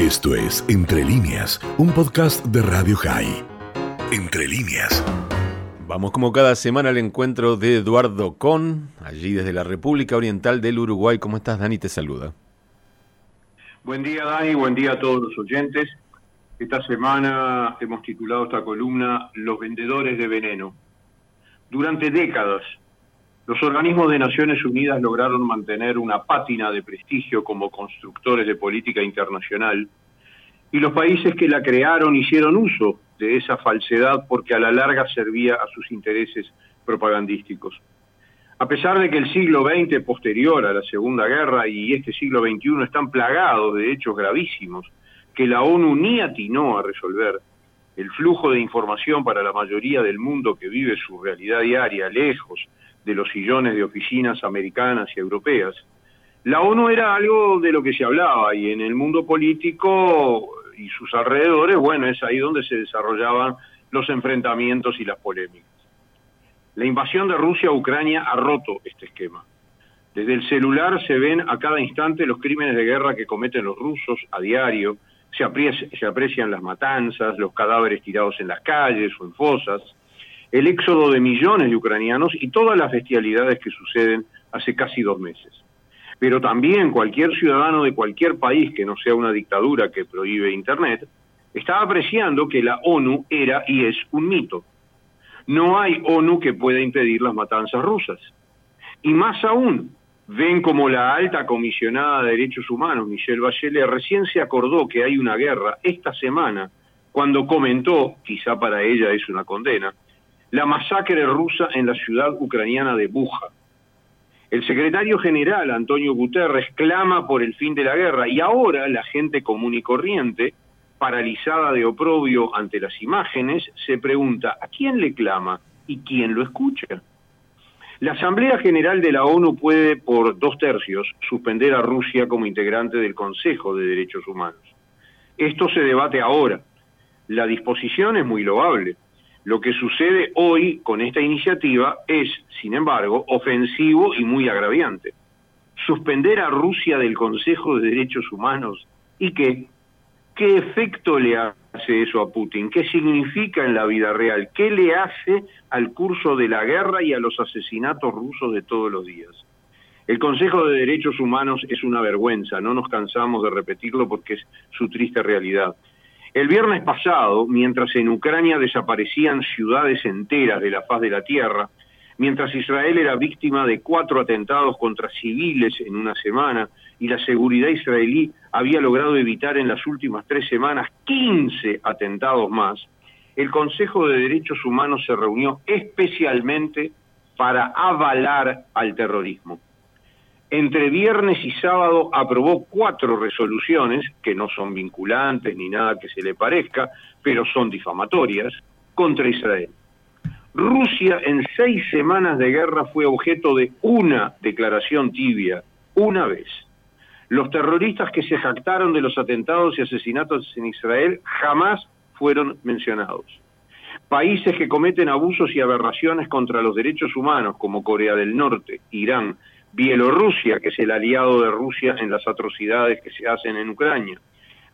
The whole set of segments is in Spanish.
Esto es Entre líneas, un podcast de Radio High. Entre líneas. Vamos como cada semana al encuentro de Eduardo Con, allí desde la República Oriental del Uruguay. ¿Cómo estás, Dani? Te saluda. Buen día, Dani. Buen día a todos los oyentes. Esta semana hemos titulado esta columna Los vendedores de veneno. Durante décadas, los organismos de Naciones Unidas lograron mantener una pátina de prestigio como constructores de política internacional y los países que la crearon hicieron uso de esa falsedad porque a la larga servía a sus intereses propagandísticos. A pesar de que el siglo XX posterior a la Segunda Guerra y este siglo XXI están plagados de hechos gravísimos que la ONU ni atinó a resolver, el flujo de información para la mayoría del mundo que vive su realidad diaria lejos de los sillones de oficinas americanas y europeas. La ONU era algo de lo que se hablaba y en el mundo político y sus alrededores, bueno, es ahí donde se desarrollaban los enfrentamientos y las polémicas. La invasión de Rusia a Ucrania ha roto este esquema. Desde el celular se ven a cada instante los crímenes de guerra que cometen los rusos a diario, se, aprecian las matanzas, los cadáveres tirados en las calles o en fosas, el éxodo de millones de ucranianos y todas las bestialidades que suceden hace casi dos meses. Pero también cualquier ciudadano de cualquier país que no sea una dictadura que prohíbe Internet, está apreciando que la ONU era y es un mito. No hay ONU que pueda impedir las matanzas rusas. Y más aún, ven como la alta comisionada de derechos humanos, Michelle Bachelet, recién se acordó que hay una guerra esta semana, cuando comentó, quizá para ella es una condena, la masacre rusa en la ciudad ucraniana de Buja. El secretario general Antonio Guterres clama por el fin de la guerra y ahora la gente común y corriente, paralizada de oprobio ante las imágenes, se pregunta ¿a quién le clama y quién lo escucha? La Asamblea General de la ONU puede, por dos tercios, suspender a Rusia como integrante del Consejo de Derechos Humanos. Esto se debate ahora. La disposición es muy loable lo que sucede hoy con esta iniciativa es, sin embargo, ofensivo y muy agraviante. Suspender a Rusia del Consejo de Derechos Humanos y qué? ¿Qué efecto le hace eso a Putin? ¿Qué significa en la vida real? ¿Qué le hace al curso de la guerra y a los asesinatos rusos de todos los días? El Consejo de Derechos Humanos es una vergüenza, no nos cansamos de repetirlo porque es su triste realidad. El viernes pasado, mientras en Ucrania desaparecían ciudades enteras de la faz de la tierra, mientras Israel era víctima de cuatro atentados contra civiles en una semana y la seguridad israelí había logrado evitar en las últimas tres semanas 15 atentados más, el Consejo de Derechos Humanos se reunió especialmente para avalar al terrorismo entre viernes y sábado aprobó cuatro resoluciones, que no son vinculantes ni nada que se le parezca, pero son difamatorias, contra Israel. Rusia en seis semanas de guerra fue objeto de una declaración tibia, una vez. Los terroristas que se jactaron de los atentados y asesinatos en Israel jamás fueron mencionados. Países que cometen abusos y aberraciones contra los derechos humanos, como Corea del Norte, Irán, Bielorrusia, que es el aliado de Rusia en las atrocidades que se hacen en Ucrania.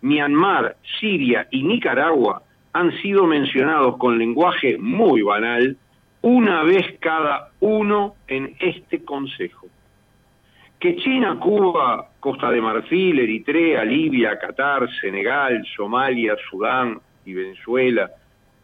Myanmar, Siria y Nicaragua han sido mencionados con lenguaje muy banal una vez cada uno en este Consejo. Que China, Cuba, Costa de Marfil, Eritrea, Libia, Qatar, Senegal, Somalia, Sudán y Venezuela,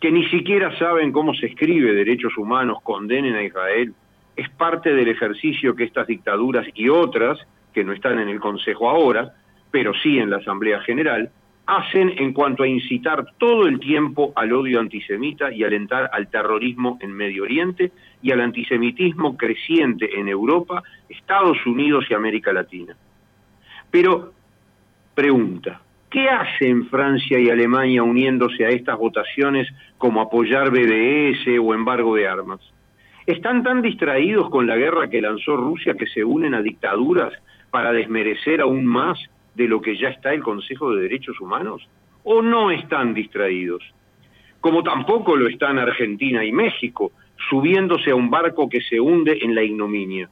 que ni siquiera saben cómo se escribe derechos humanos, condenen a Israel, es parte del ejercicio que estas dictaduras y otras, que no están en el Consejo ahora, pero sí en la Asamblea General, hacen en cuanto a incitar todo el tiempo al odio antisemita y alentar al terrorismo en Medio Oriente y al antisemitismo creciente en Europa, Estados Unidos y América Latina. Pero, pregunta, ¿qué hacen Francia y Alemania uniéndose a estas votaciones como apoyar BDS o embargo de armas? ¿Están tan distraídos con la guerra que lanzó Rusia que se unen a dictaduras para desmerecer aún más de lo que ya está el Consejo de Derechos Humanos? ¿O no están distraídos? Como tampoco lo están Argentina y México, subiéndose a un barco que se hunde en la ignominia.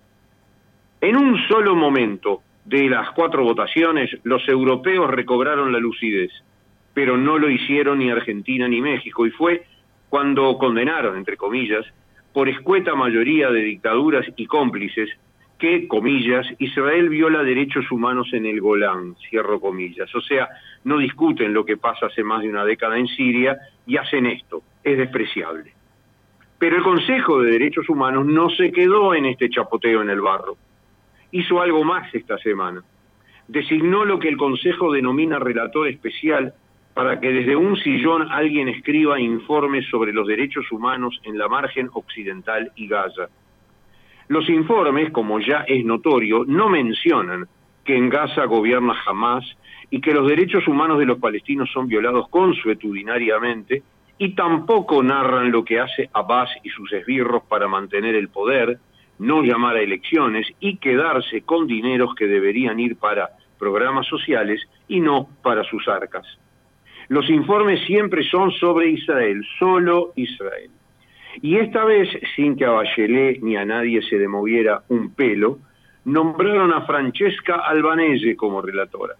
En un solo momento, de las cuatro votaciones, los europeos recobraron la lucidez, pero no lo hicieron ni Argentina ni México, y fue cuando condenaron, entre comillas, por escueta mayoría de dictaduras y cómplices, que, comillas, Israel viola derechos humanos en el Golán, cierro comillas. O sea, no discuten lo que pasa hace más de una década en Siria y hacen esto. Es despreciable. Pero el Consejo de Derechos Humanos no se quedó en este chapoteo en el barro. Hizo algo más esta semana. Designó lo que el Consejo denomina relator especial para que desde un sillón alguien escriba informes sobre los derechos humanos en la margen occidental y Gaza. Los informes, como ya es notorio, no mencionan que en Gaza gobierna Hamas y que los derechos humanos de los palestinos son violados consuetudinariamente, y tampoco narran lo que hace Abbas y sus esbirros para mantener el poder, no llamar a elecciones y quedarse con dineros que deberían ir para programas sociales y no para sus arcas. Los informes siempre son sobre Israel, solo Israel. Y esta vez, sin que a Bachelet ni a nadie se le moviera un pelo, nombraron a Francesca Albanese como relatora.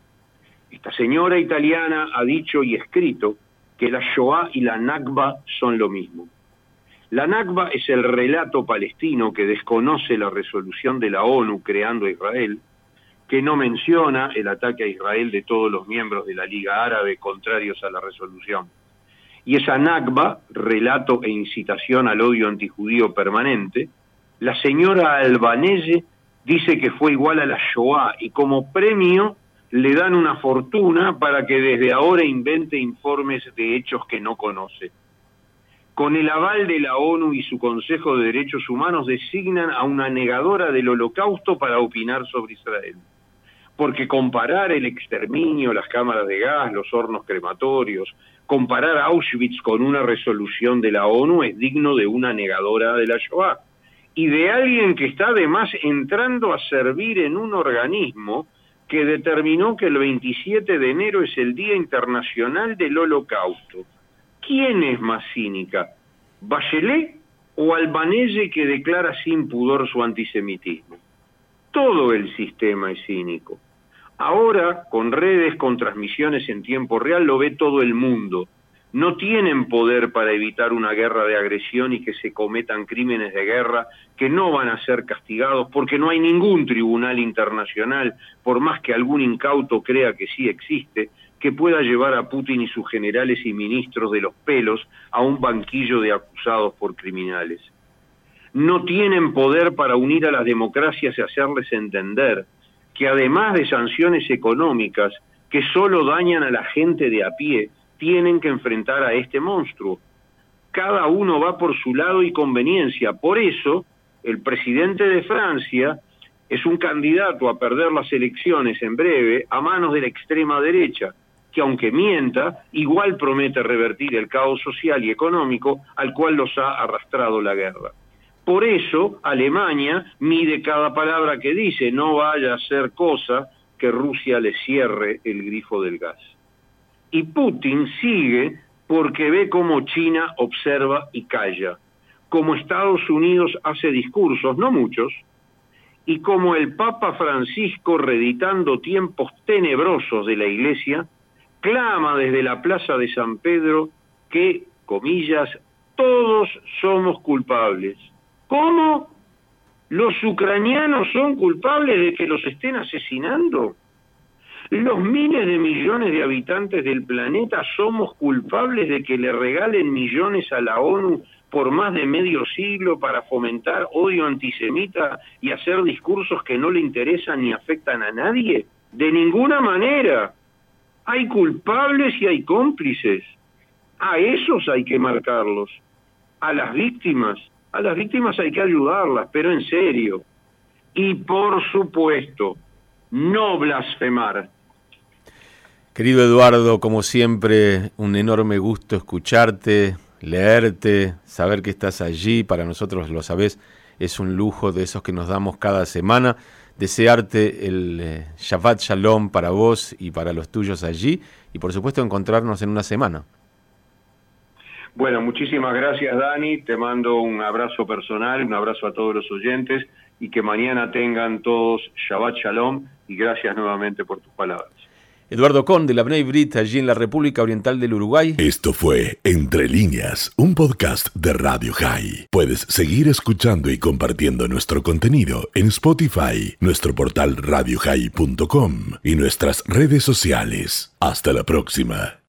Esta señora italiana ha dicho y escrito que la Shoah y la Nakba son lo mismo. La Nakba es el relato palestino que desconoce la resolución de la ONU creando Israel, que no menciona el ataque a Israel de todos los miembros de la Liga Árabe contrarios a la resolución. Y esa Nakba, relato e incitación al odio antijudío permanente, la señora Albanese dice que fue igual a la Shoah y como premio le dan una fortuna para que desde ahora invente informes de hechos que no conoce. Con el aval de la ONU y su Consejo de Derechos Humanos designan a una negadora del holocausto para opinar sobre Israel porque comparar el exterminio, las cámaras de gas, los hornos crematorios, comparar Auschwitz con una resolución de la ONU es digno de una negadora de la Shoah y de alguien que está además entrando a servir en un organismo que determinó que el 27 de enero es el Día Internacional del Holocausto. ¿Quién es más cínica? ¿Bachelet o Albanese que declara sin pudor su antisemitismo? Todo el sistema es cínico. Ahora, con redes, con transmisiones en tiempo real, lo ve todo el mundo. No tienen poder para evitar una guerra de agresión y que se cometan crímenes de guerra que no van a ser castigados porque no hay ningún tribunal internacional, por más que algún incauto crea que sí existe, que pueda llevar a Putin y sus generales y ministros de los pelos a un banquillo de acusados por criminales. No tienen poder para unir a las democracias y hacerles entender que además de sanciones económicas que solo dañan a la gente de a pie, tienen que enfrentar a este monstruo. Cada uno va por su lado y conveniencia. Por eso, el presidente de Francia es un candidato a perder las elecciones en breve a manos de la extrema derecha, que aunque mienta, igual promete revertir el caos social y económico al cual los ha arrastrado la guerra. Por eso Alemania mide cada palabra que dice, no vaya a ser cosa que Rusia le cierre el grifo del gas. Y Putin sigue porque ve cómo China observa y calla, como Estados Unidos hace discursos, no muchos, y como el Papa Francisco, reeditando tiempos tenebrosos de la Iglesia, clama desde la Plaza de San Pedro que, comillas, todos somos culpables ¿Cómo los ucranianos son culpables de que los estén asesinando? Los miles de millones de habitantes del planeta somos culpables de que le regalen millones a la ONU por más de medio siglo para fomentar odio antisemita y hacer discursos que no le interesan ni afectan a nadie? De ninguna manera. Hay culpables y hay cómplices. A esos hay que marcarlos. A las víctimas a las víctimas hay que ayudarlas, pero en serio. Y por supuesto, no blasfemar. Querido Eduardo, como siempre, un enorme gusto escucharte, leerte, saber que estás allí, para nosotros lo sabes, es un lujo de esos que nos damos cada semana. Desearte el eh, Shabbat Shalom para vos y para los tuyos allí y por supuesto encontrarnos en una semana. Bueno, muchísimas gracias Dani, te mando un abrazo personal, un abrazo a todos los oyentes y que mañana tengan todos Shabbat Shalom y gracias nuevamente por tus palabras. Eduardo Conde, la Bnei Brit, allí en la República Oriental del Uruguay. Esto fue Entre Líneas, un podcast de Radio High. Puedes seguir escuchando y compartiendo nuestro contenido en Spotify, nuestro portal radiohigh.com y nuestras redes sociales. Hasta la próxima.